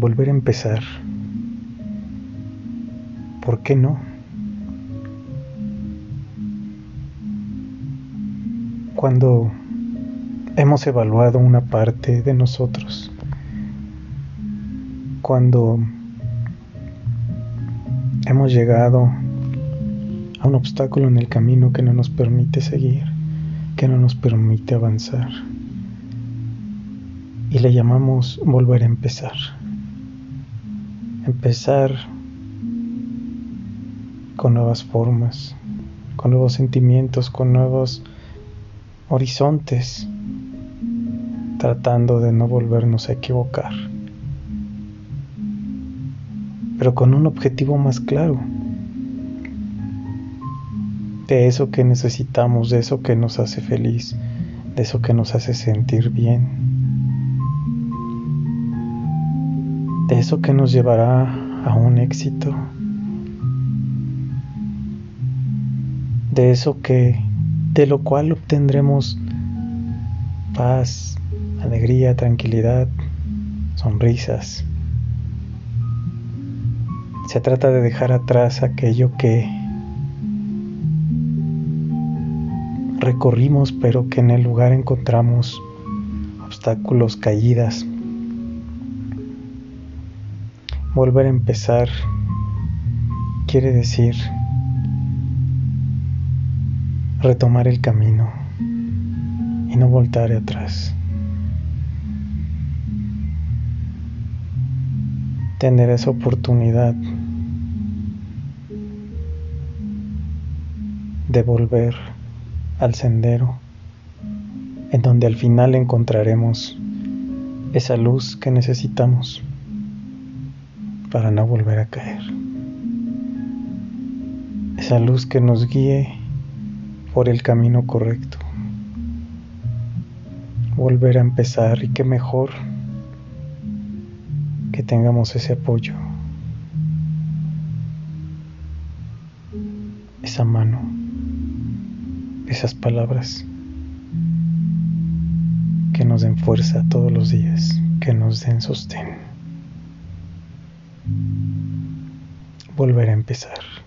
volver a empezar. ¿Por qué no? Cuando hemos evaluado una parte de nosotros, cuando hemos llegado a un obstáculo en el camino que no nos permite seguir, que no nos permite avanzar. Y le llamamos volver a empezar. Empezar con nuevas formas, con nuevos sentimientos, con nuevos horizontes, tratando de no volvernos a equivocar, pero con un objetivo más claro, de eso que necesitamos, de eso que nos hace feliz, de eso que nos hace sentir bien, de eso que nos llevará a un éxito, de eso que de lo cual obtendremos paz, alegría, tranquilidad, sonrisas. Se trata de dejar atrás aquello que recorrimos pero que en el lugar encontramos obstáculos, caídas. Volver a empezar quiere decir retomar el camino y no voltar atrás. Tener esa oportunidad de volver al sendero en donde al final encontraremos esa luz que necesitamos para no volver a caer. Esa luz que nos guíe por el camino correcto. Volver a empezar y que mejor que tengamos ese apoyo, esa mano esas palabras que nos den fuerza todos los días, que nos den sostén. Volver a empezar.